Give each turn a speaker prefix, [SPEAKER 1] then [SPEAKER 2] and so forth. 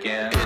[SPEAKER 1] again.